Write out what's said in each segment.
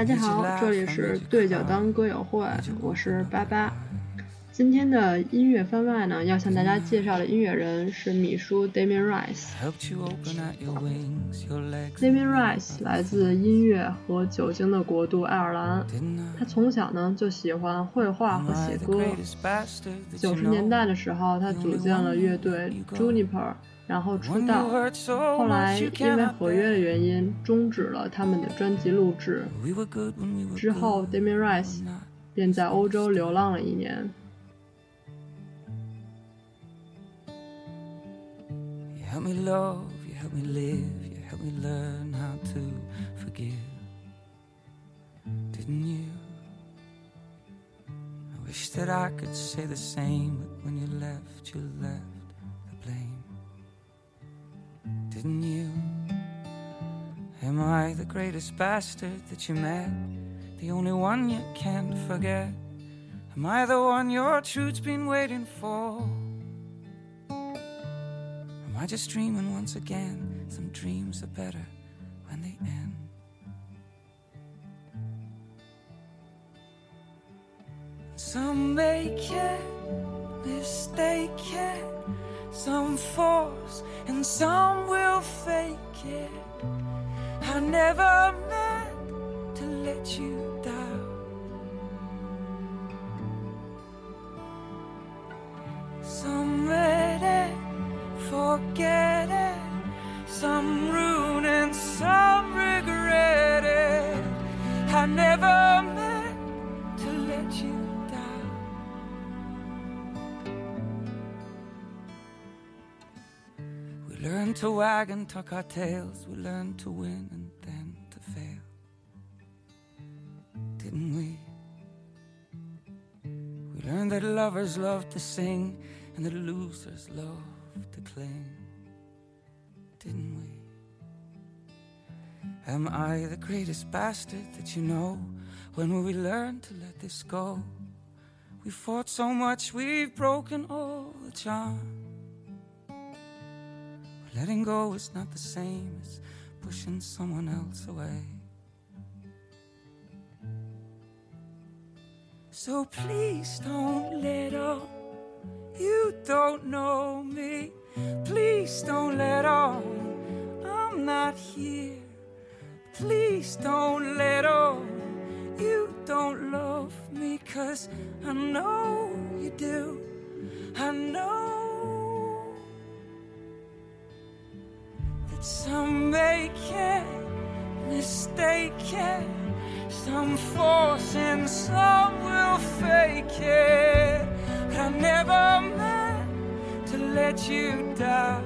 大家好，这里是对角当歌友会，我是八八。今天的音乐番外呢，要向大家介绍的音乐人是米叔 Damien Rice。Damien Rice 来自音乐和酒精的国度爱尔兰，他从小呢就喜欢绘画和写歌。九十年代的时候，他组建了乐队 Juniper，然后出道。后来因为合约的原因，终止了他们的专辑录制。之后，Damian Rice 便在欧洲流浪了一年。help me love, you Didn't you? Am I the greatest bastard that you met? The only one you can't forget? Am I the one your truth's been waiting for? Am I just dreaming once again? Some dreams are better when they end. Some make it, mistake it, some force, and some will fake it. I never meant to let you wag and tuck our tails. We learned to win and then to fail. Didn't we? We learned that lovers love to sing and that losers love to cling, didn't we? Am I the greatest bastard that you know? When will we learn to let this go? We fought so much, we've broken all the charm. Letting go is not the same as pushing someone else away. So please don't let up you don't know me. Please don't let on. I'm not here. Please don't let on. You don't love me, cause I know you do. I know some make it, mistake it, some force and some will fake it. But I never meant to let you down.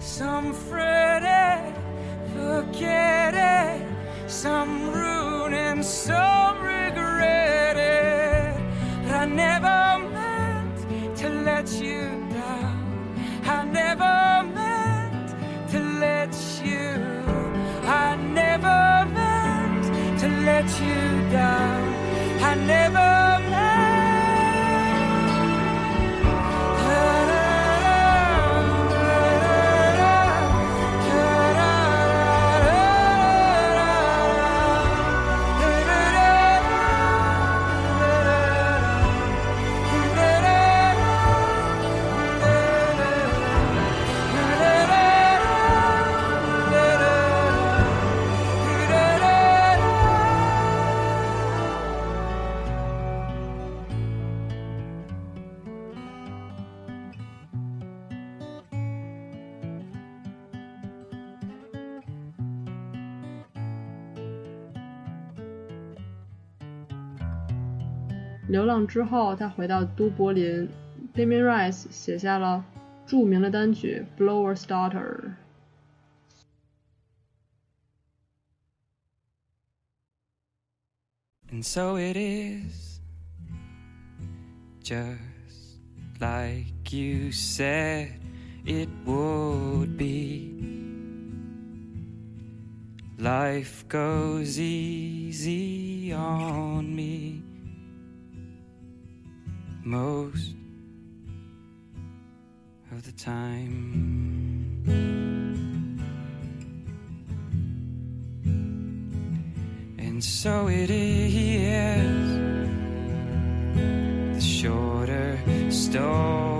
Some fret it, forget it, some ruin and let you down. I never 流浪之后，他回到都柏林，Damian Rice 写下了着名的单曲《Blower's Daughter》。 And so it is, just like you said it would be. Life goes easy on me most of the time. And so it is the shorter story.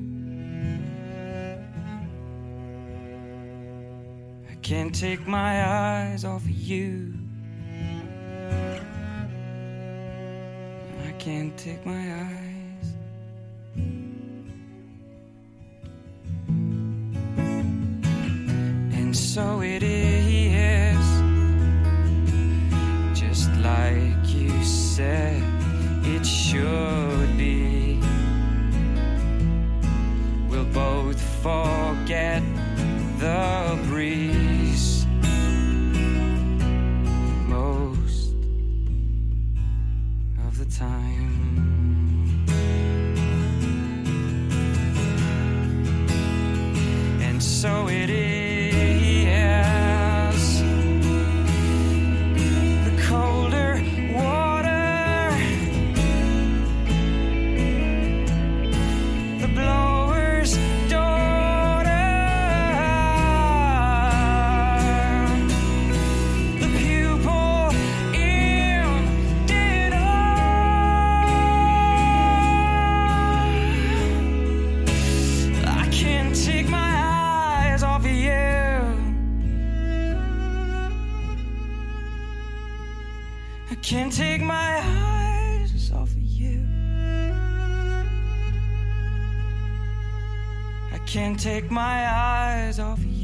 Can't take my eyes off of you. I can't take my eyes. And so it is, just like you said it should be. We'll both forget the breeze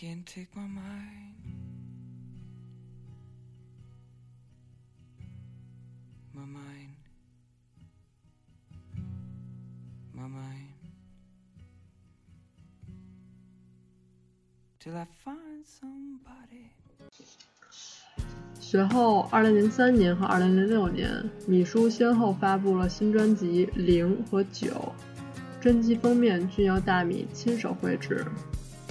Can't take my mind. My mind. My mind. Till I find somebody. 随后，2003年和2006年，米叔先后发布了新专辑《零》和《九》，专辑封面均由大米亲手绘制，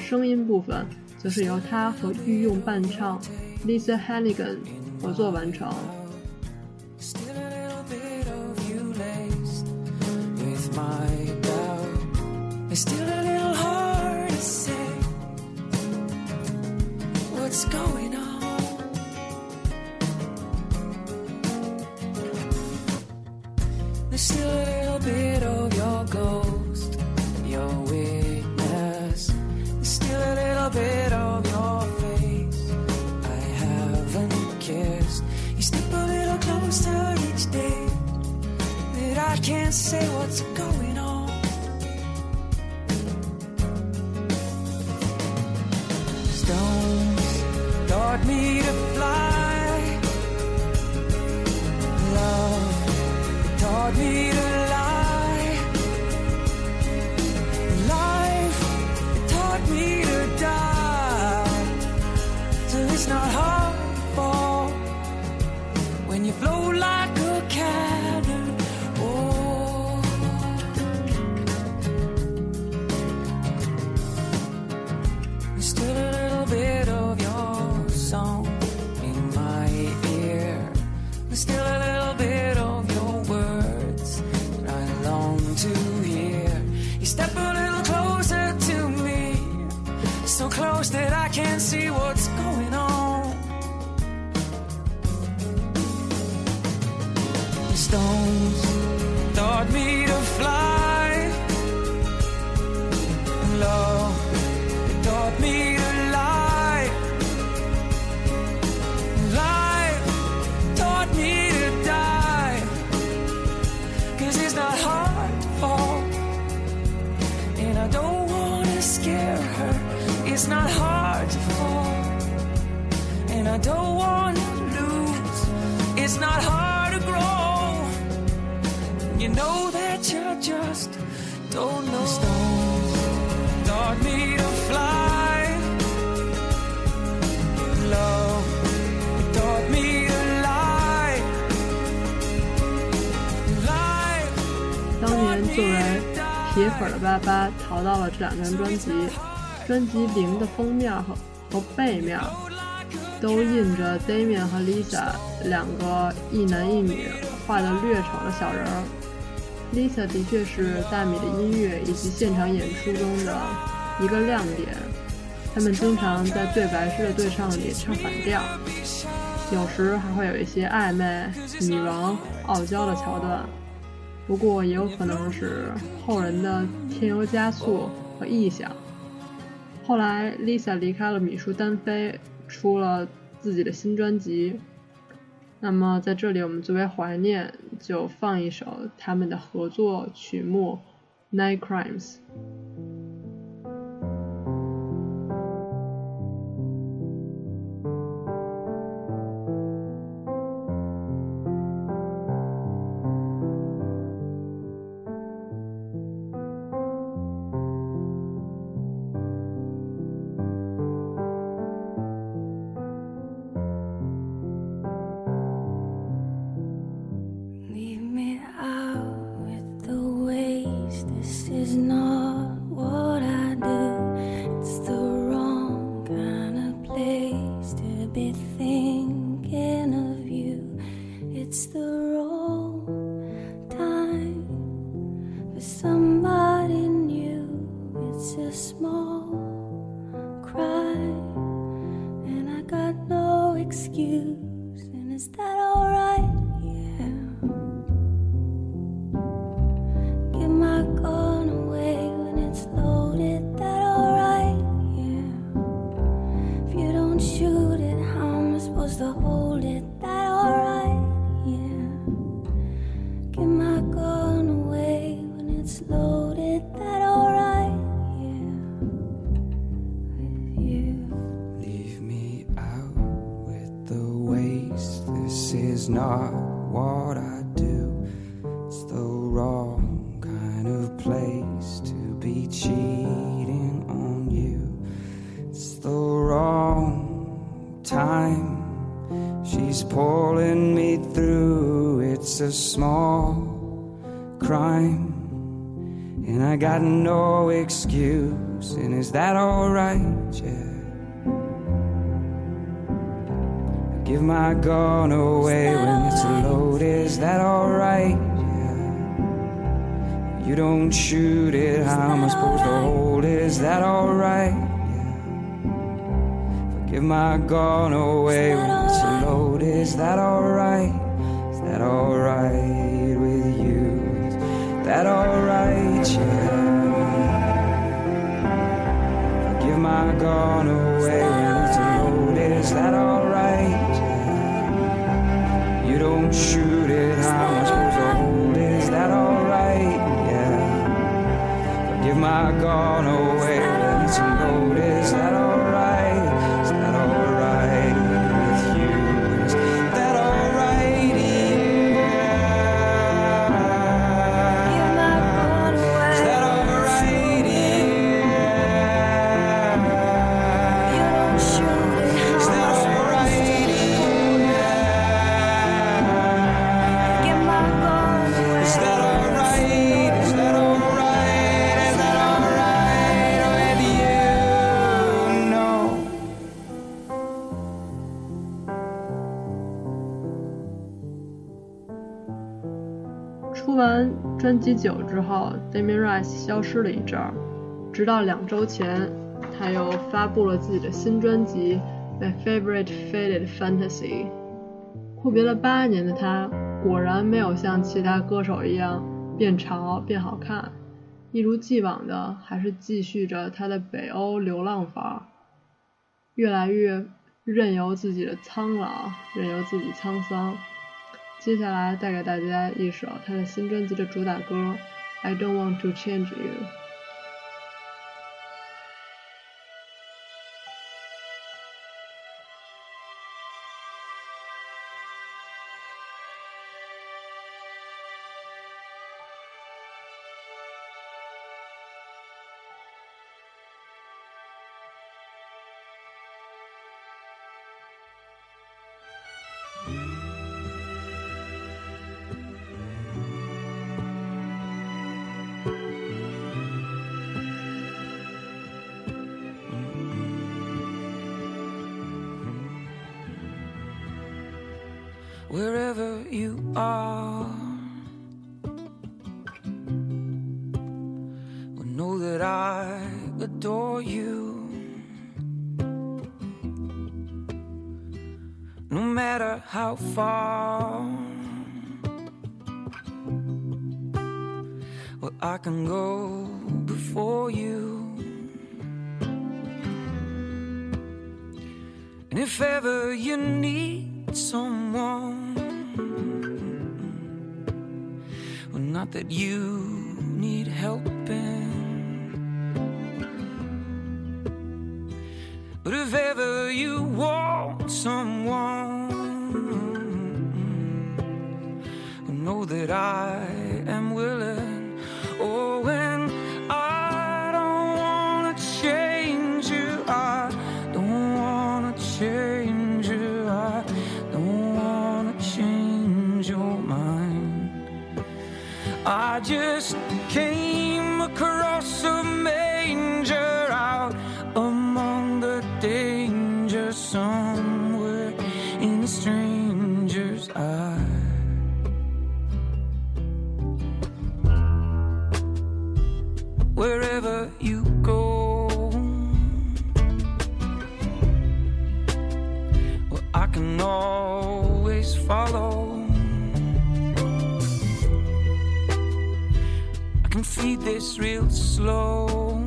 声音部分则是由他和御用伴唱 Lisa Hannigan 合作完成。Say what's her. It's not hard to fall. And I don't wanna lose. It's not hard to grow. You know that you just don't know. Stones taught me to fly. Love it taught me to lie. Life 当年作为铁粉的巴巴淘到了这两张专辑， 专辑零的封面和和背面都印着 Damian 和 Lisa 两个一男一女画的略丑的小人儿。Lisa 的确是大米的音乐以及现场演出中的一个亮点，他们经常在对白式的对唱里唱反调，有时还会有一些暧昧、女王傲娇的桥段。不过也有可能是后人的添油加醋和臆想。后来，Lisa 离开了米叔单飞，出了自己的新专辑。那么在这里，我们作为怀念，就放一首他们的合作曲目《Night Crimes》。It's a small crime, and I got no excuse. And is that alright? Excuse. And is that alright? Yeah. Give my gun away when it's loaded. Is that alright? Yeah. You don't shoot it. How am I supposed to hold Is that alright? Yeah. Give my gun away when it's loaded. Is that alright? Is that alright with you? Is that alright? Yeah. not gone away and to load, is that alright? You don't shoot it, how am I supposed to hold? Is that alright? Yeah. Forgive my gone away. 完专辑《九》之后，Damien Rice 消失了一阵儿，直到两周前，他又发布了自己的新专辑《My Favorite Faded Fantasy》。阔别了八年的他，果然没有像其他歌手一样变潮变好看，一如既往的还是继续着他的北欧流浪法，越来越任由自己的苍老，任由自己沧桑。接下来带给大家一首他的新专辑的主打歌《I Don't Want to Change You》。Wherever you are. Well, know that I adore you. No matter how far. Well, I can go before you. And if ever you need someone, well, not that you need helping, but if ever you want someone, well, know that I am willing. Oh, I just came across a manger out among the danger somewhere in a stranger's eye. Wherever you go, well, I can always follow. Feed this real slow.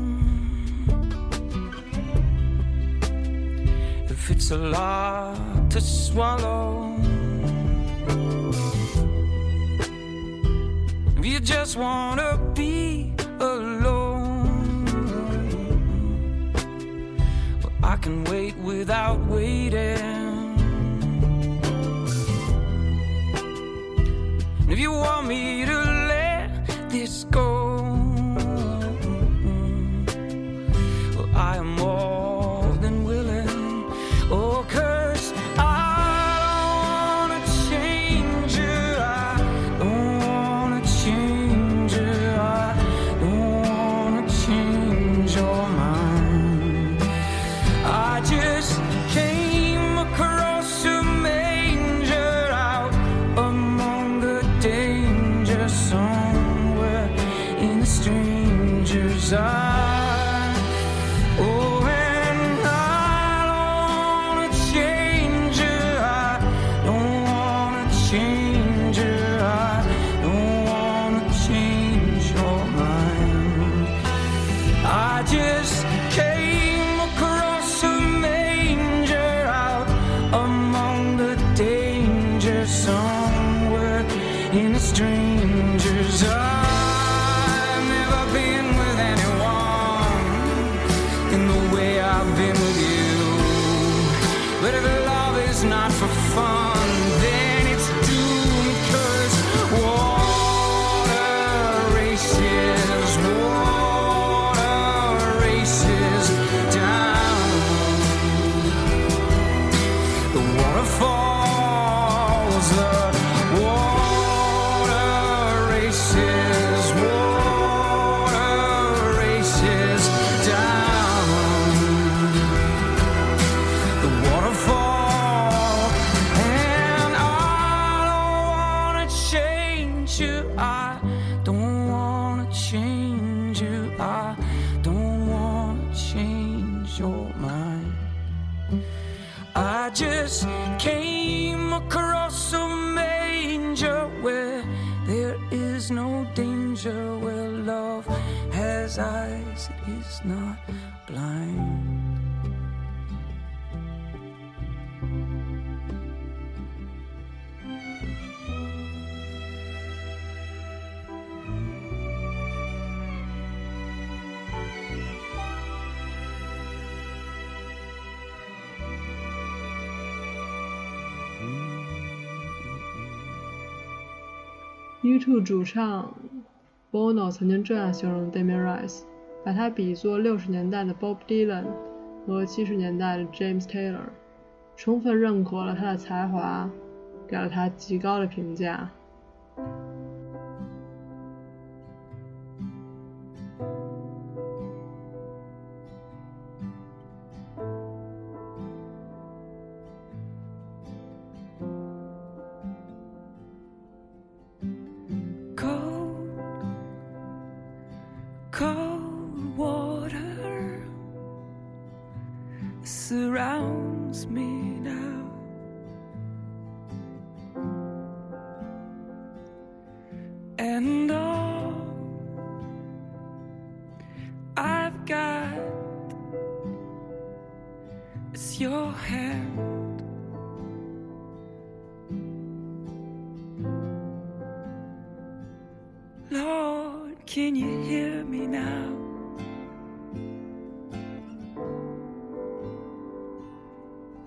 If it's a lot to swallow, if you just wanna be alone, well, I can wait without waiting. And if you want me to let this go, YouTube 主唱 Bono 曾经这样形容 Damien Rice，把他比作六十年代的 Bob Dylan 和七十年代的 James Taylor，充分认可了他的才华，给了他极高的评价。Your hand. Lord, can you hear me now?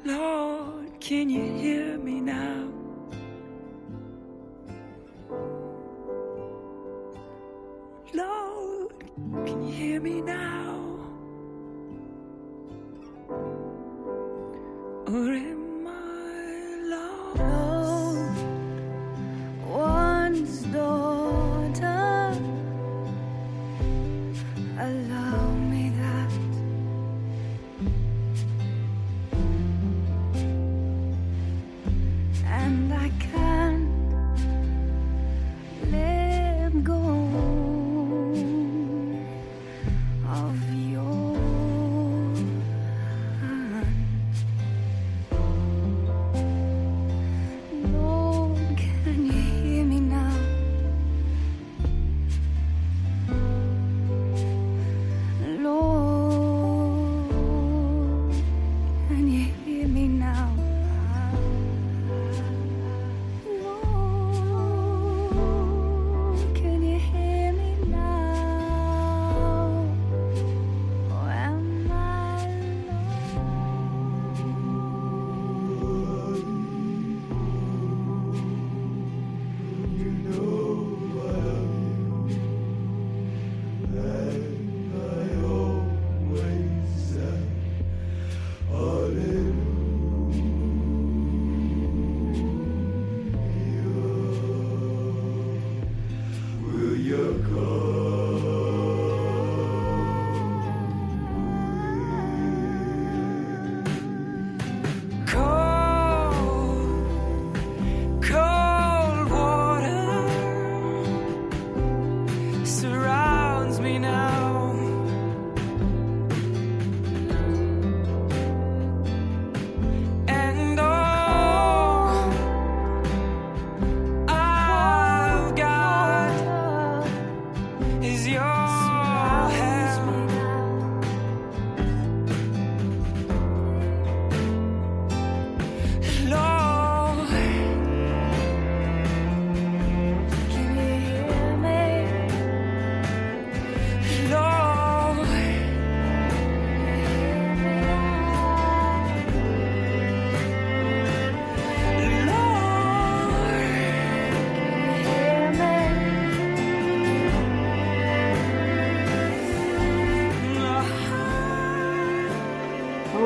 Lord, can you hear of your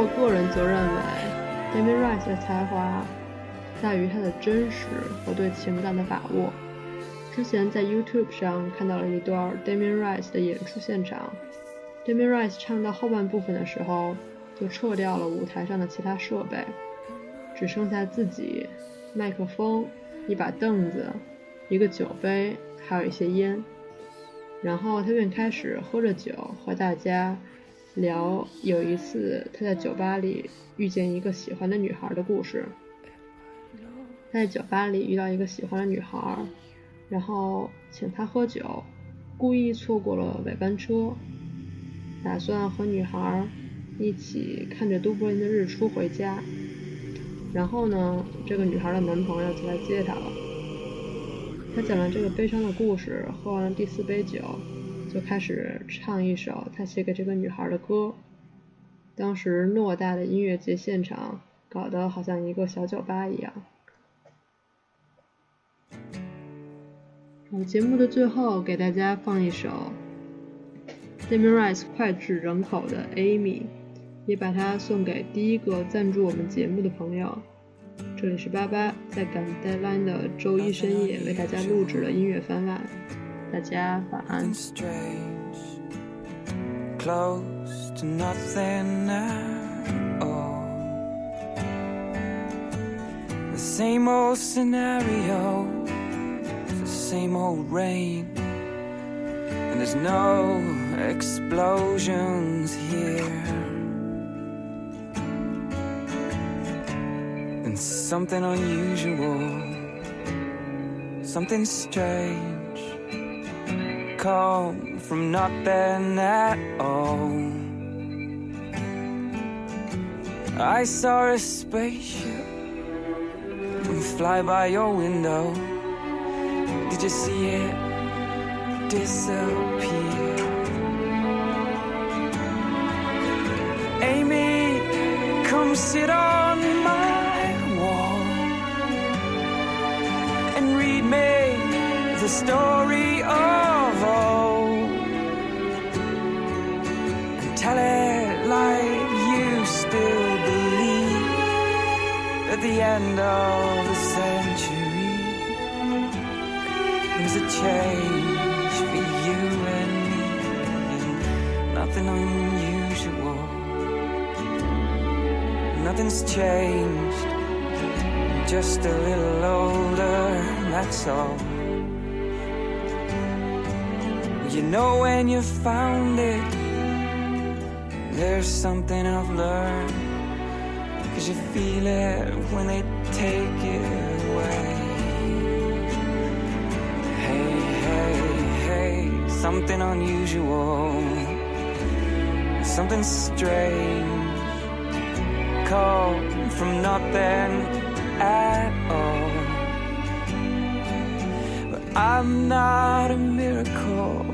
我个人则认为，Damien Rice 的才华在于他的真实和对情感的把握。之前在 YouTube 上看到了一段 Damien Rice 的演出现场，Damien Rice 唱到后半部分的时候，就撤掉了舞台上的其他设备，只剩下自己、麦克风、一把凳子、一个酒杯，还有一些烟。然后他便开始喝着酒，和大家聊有一次他在酒吧里遇见一个喜欢的女孩的故事。他在酒吧里遇到一个喜欢的女孩，然后请她喝酒，故意错过了尾班车，打算和女孩一起看着都柏林的日出回家。然后呢，这个女孩的男朋友就来接她了。他讲了这个悲伤的故事，喝完了第四杯酒，就开始唱一首他写给这个女孩的歌。当时偌大的音乐节现场，搞得好像一个小酒吧一样。节目的最后，给大家放一首 Demi Rice 脍炙人口的《Amy》，也把它送给第一个赞助我们节目的朋友。这里是八八，在赶 deadline 的周一深夜为大家录制的音乐番外，大家晚安。Close to nothing at all. The same old scenario, the same old rain, and there's no explosions here. something unusual, something strange, come from nothing at all. I saw a spaceship fly by your window. Did you see it disappear? Amy, come sit on my wall and read me the story at the end of the century. There's a change for you and me. Nothing unusual. Nothing's changed. Just a little older that's all. You know when you found it, there's something I've learned. Cause you feel it when they take it away. Hey, hey, hey, something unusual, something strange, come from nothing at all. But I'm not a miracle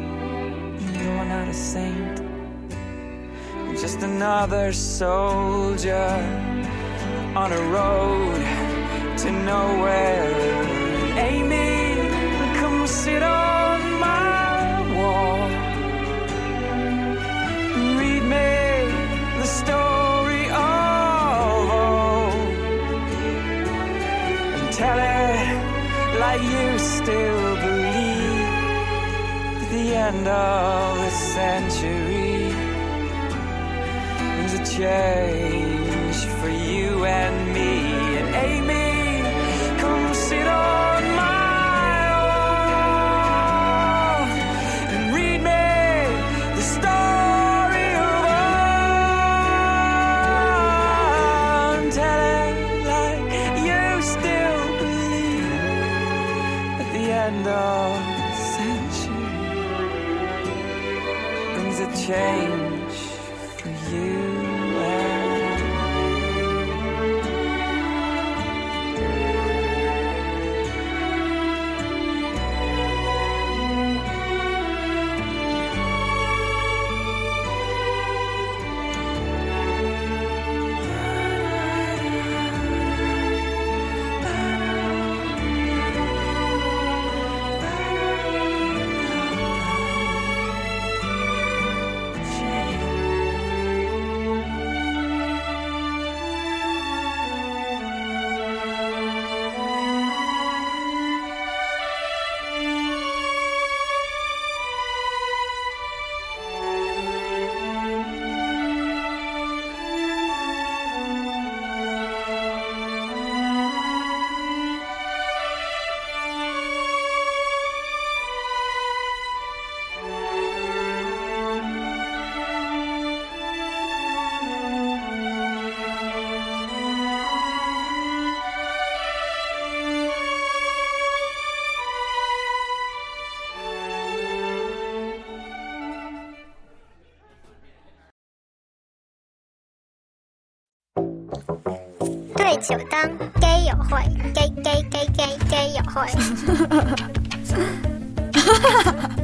you're not a saint. Just another soldier on a road to nowhere. Amy, come sit on my wall. Read me the story of old. And tell it like you still believe the end of the century brings a change for you. And 就当鸡肉去鸡鸡鸡鸡鸡肉去。